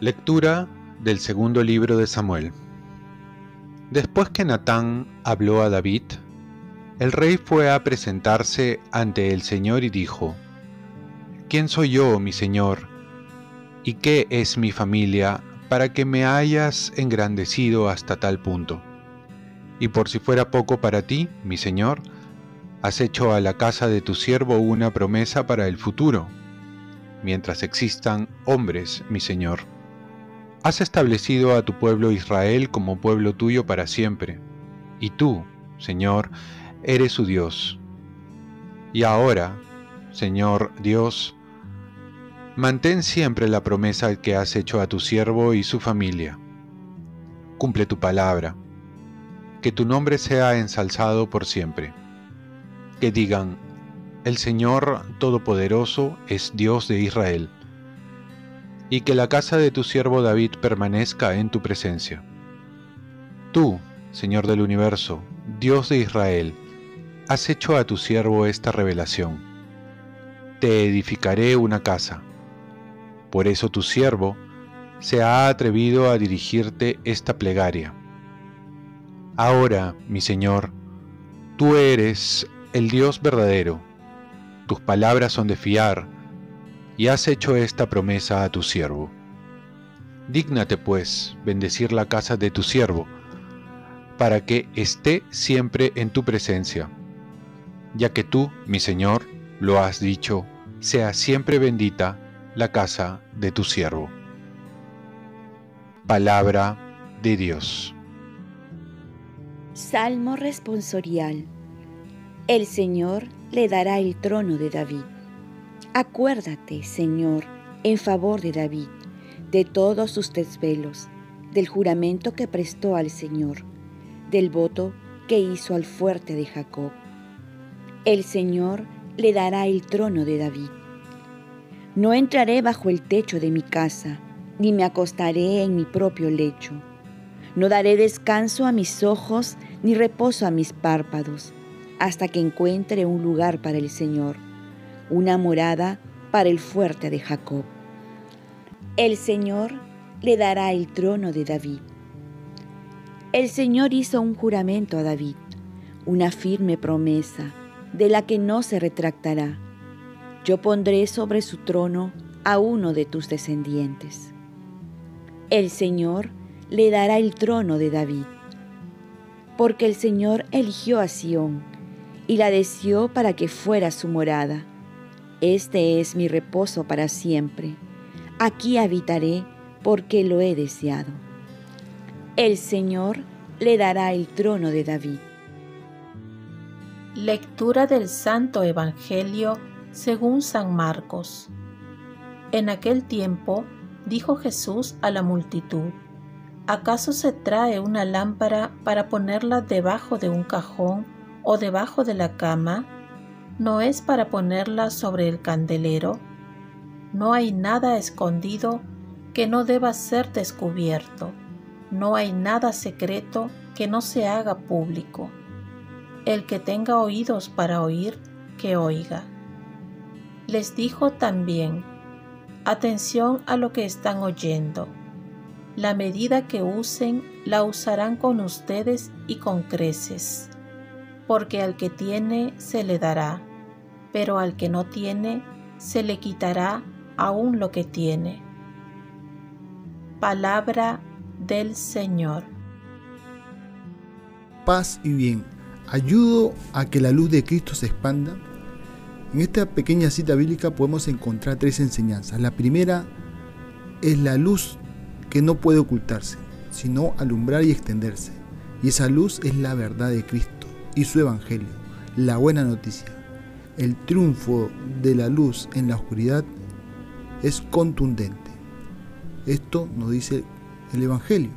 Lectura del segundo libro de Samuel. Después que Natán habló a David, el rey fue a presentarse ante el Señor y dijo, ¿Quién soy yo, mi Señor? ¿Y qué es mi familia para que me hayas engrandecido hasta tal punto? Y por si fuera poco para ti, mi Señor, has hecho a la casa de tu siervo una promesa para el futuro, mientras existan hombres, mi Señor. Has establecido a tu pueblo Israel como pueblo tuyo para siempre, y tú, Señor, eres su Dios. Y ahora, Señor Dios, mantén siempre la promesa que has hecho a tu siervo y su familia. Cumple tu palabra, que tu nombre sea ensalzado por siempre. Que digan, el Señor Todopoderoso es Dios de Israel y que la casa de tu siervo David permanezca en tu presencia. Tú, Señor del universo, Dios de Israel, has hecho a tu siervo esta revelación. Te edificaré una casa. Por eso tu siervo se ha atrevido a dirigirte esta plegaria. Ahora, mi Señor, tú eres el Dios verdadero, tus palabras son de fiar, y has hecho esta promesa a tu siervo. Dígnate, pues, bendecir la casa de tu siervo, para que esté siempre en tu presencia, ya que tú, mi Señor, lo has dicho, sea siempre bendita la casa de tu siervo. Palabra de Dios. Salmo responsorial. El Señor le dará el trono de David. Acuérdate, Señor, en favor de David, de todos sus desvelos, del juramento que prestó al Señor, del voto que hizo al fuerte de Jacob. El Señor le dará el trono de David. No entraré bajo el techo de mi casa, ni me acostaré en mi propio lecho. No daré descanso a mis ojos, ni reposo a mis párpados, hasta que encuentre un lugar para el Señor una morada para el fuerte de Jacob. El Señor le dará el trono de David. El Señor hizo un juramento a David, una firme promesa, de la que no se retractará. Yo pondré sobre su trono a uno de tus descendientes. El Señor le dará el trono de David, porque el Señor eligió a Sión y la deseó para que fuera su morada este es mi reposo para siempre. Aquí habitaré porque lo he deseado. El Señor le dará el trono de David. Lectura del Santo Evangelio según San Marcos. En aquel tiempo dijo Jesús a la multitud, ¿acaso se trae una lámpara para ponerla debajo de un cajón o debajo de la cama? No es para ponerla sobre el candelero. No hay nada escondido que no deba ser descubierto. No hay nada secreto que no se haga público. El que tenga oídos para oír, que oiga. Les dijo también, atención a lo que están oyendo. La medida que usen la usarán con ustedes y con creces, porque al que tiene se le dará pero al que no tiene se le quitará aún lo que tiene. Palabra del Señor. Paz y bien. Ayudo a que la luz de Cristo se expanda. En esta pequeña cita bíblica podemos encontrar tres enseñanzas. La primera es la luz que no puede ocultarse, sino alumbrar y extenderse. Y esa luz es la verdad de Cristo y su Evangelio, la buena noticia el triunfo de la luz en la oscuridad es contundente. Esto nos dice el Evangelio,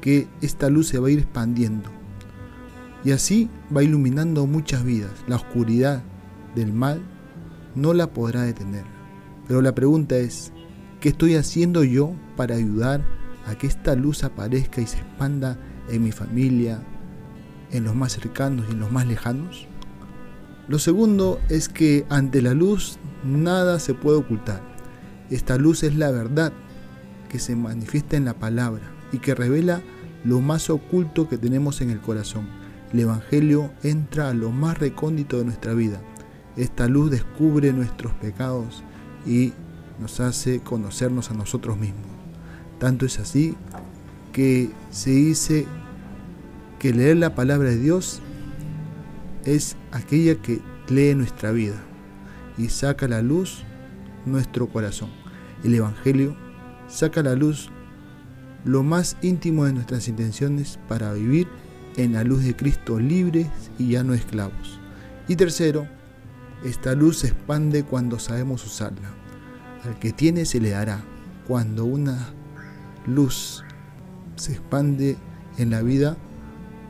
que esta luz se va a ir expandiendo y así va iluminando muchas vidas. La oscuridad del mal no la podrá detener. Pero la pregunta es, ¿qué estoy haciendo yo para ayudar a que esta luz aparezca y se expanda en mi familia, en los más cercanos y en los más lejanos? Lo segundo es que ante la luz nada se puede ocultar. Esta luz es la verdad que se manifiesta en la palabra y que revela lo más oculto que tenemos en el corazón. El Evangelio entra a lo más recóndito de nuestra vida. Esta luz descubre nuestros pecados y nos hace conocernos a nosotros mismos. Tanto es así que se dice que leer la palabra de Dios es aquella que lee nuestra vida y saca a la luz nuestro corazón. El Evangelio saca a la luz lo más íntimo de nuestras intenciones para vivir en la luz de Cristo libres y ya no esclavos. Y tercero, esta luz se expande cuando sabemos usarla. Al que tiene se le dará. Cuando una luz se expande en la vida,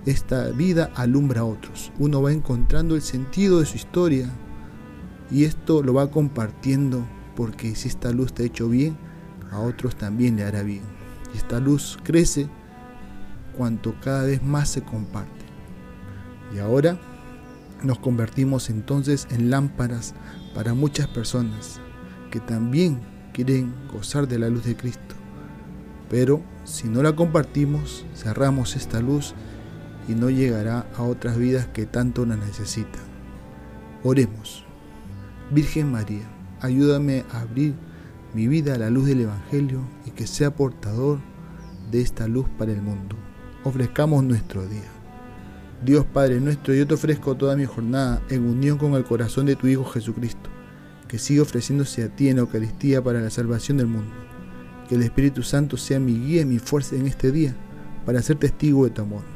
esta vida alumbra a otros. Uno va encontrando el sentido de su historia y esto lo va compartiendo porque si esta luz te ha hecho bien, a otros también le hará bien. Y esta luz crece cuanto cada vez más se comparte. Y ahora nos convertimos entonces en lámparas para muchas personas que también quieren gozar de la luz de Cristo. Pero si no la compartimos, cerramos esta luz y no llegará a otras vidas que tanto la necesitan. Oremos. Virgen María, ayúdame a abrir mi vida a la luz del Evangelio y que sea portador de esta luz para el mundo. Ofrezcamos nuestro día. Dios Padre nuestro, yo te ofrezco toda mi jornada en unión con el corazón de tu Hijo Jesucristo, que sigue ofreciéndose a ti en la Eucaristía para la salvación del mundo. Que el Espíritu Santo sea mi guía y mi fuerza en este día para ser testigo de tu amor.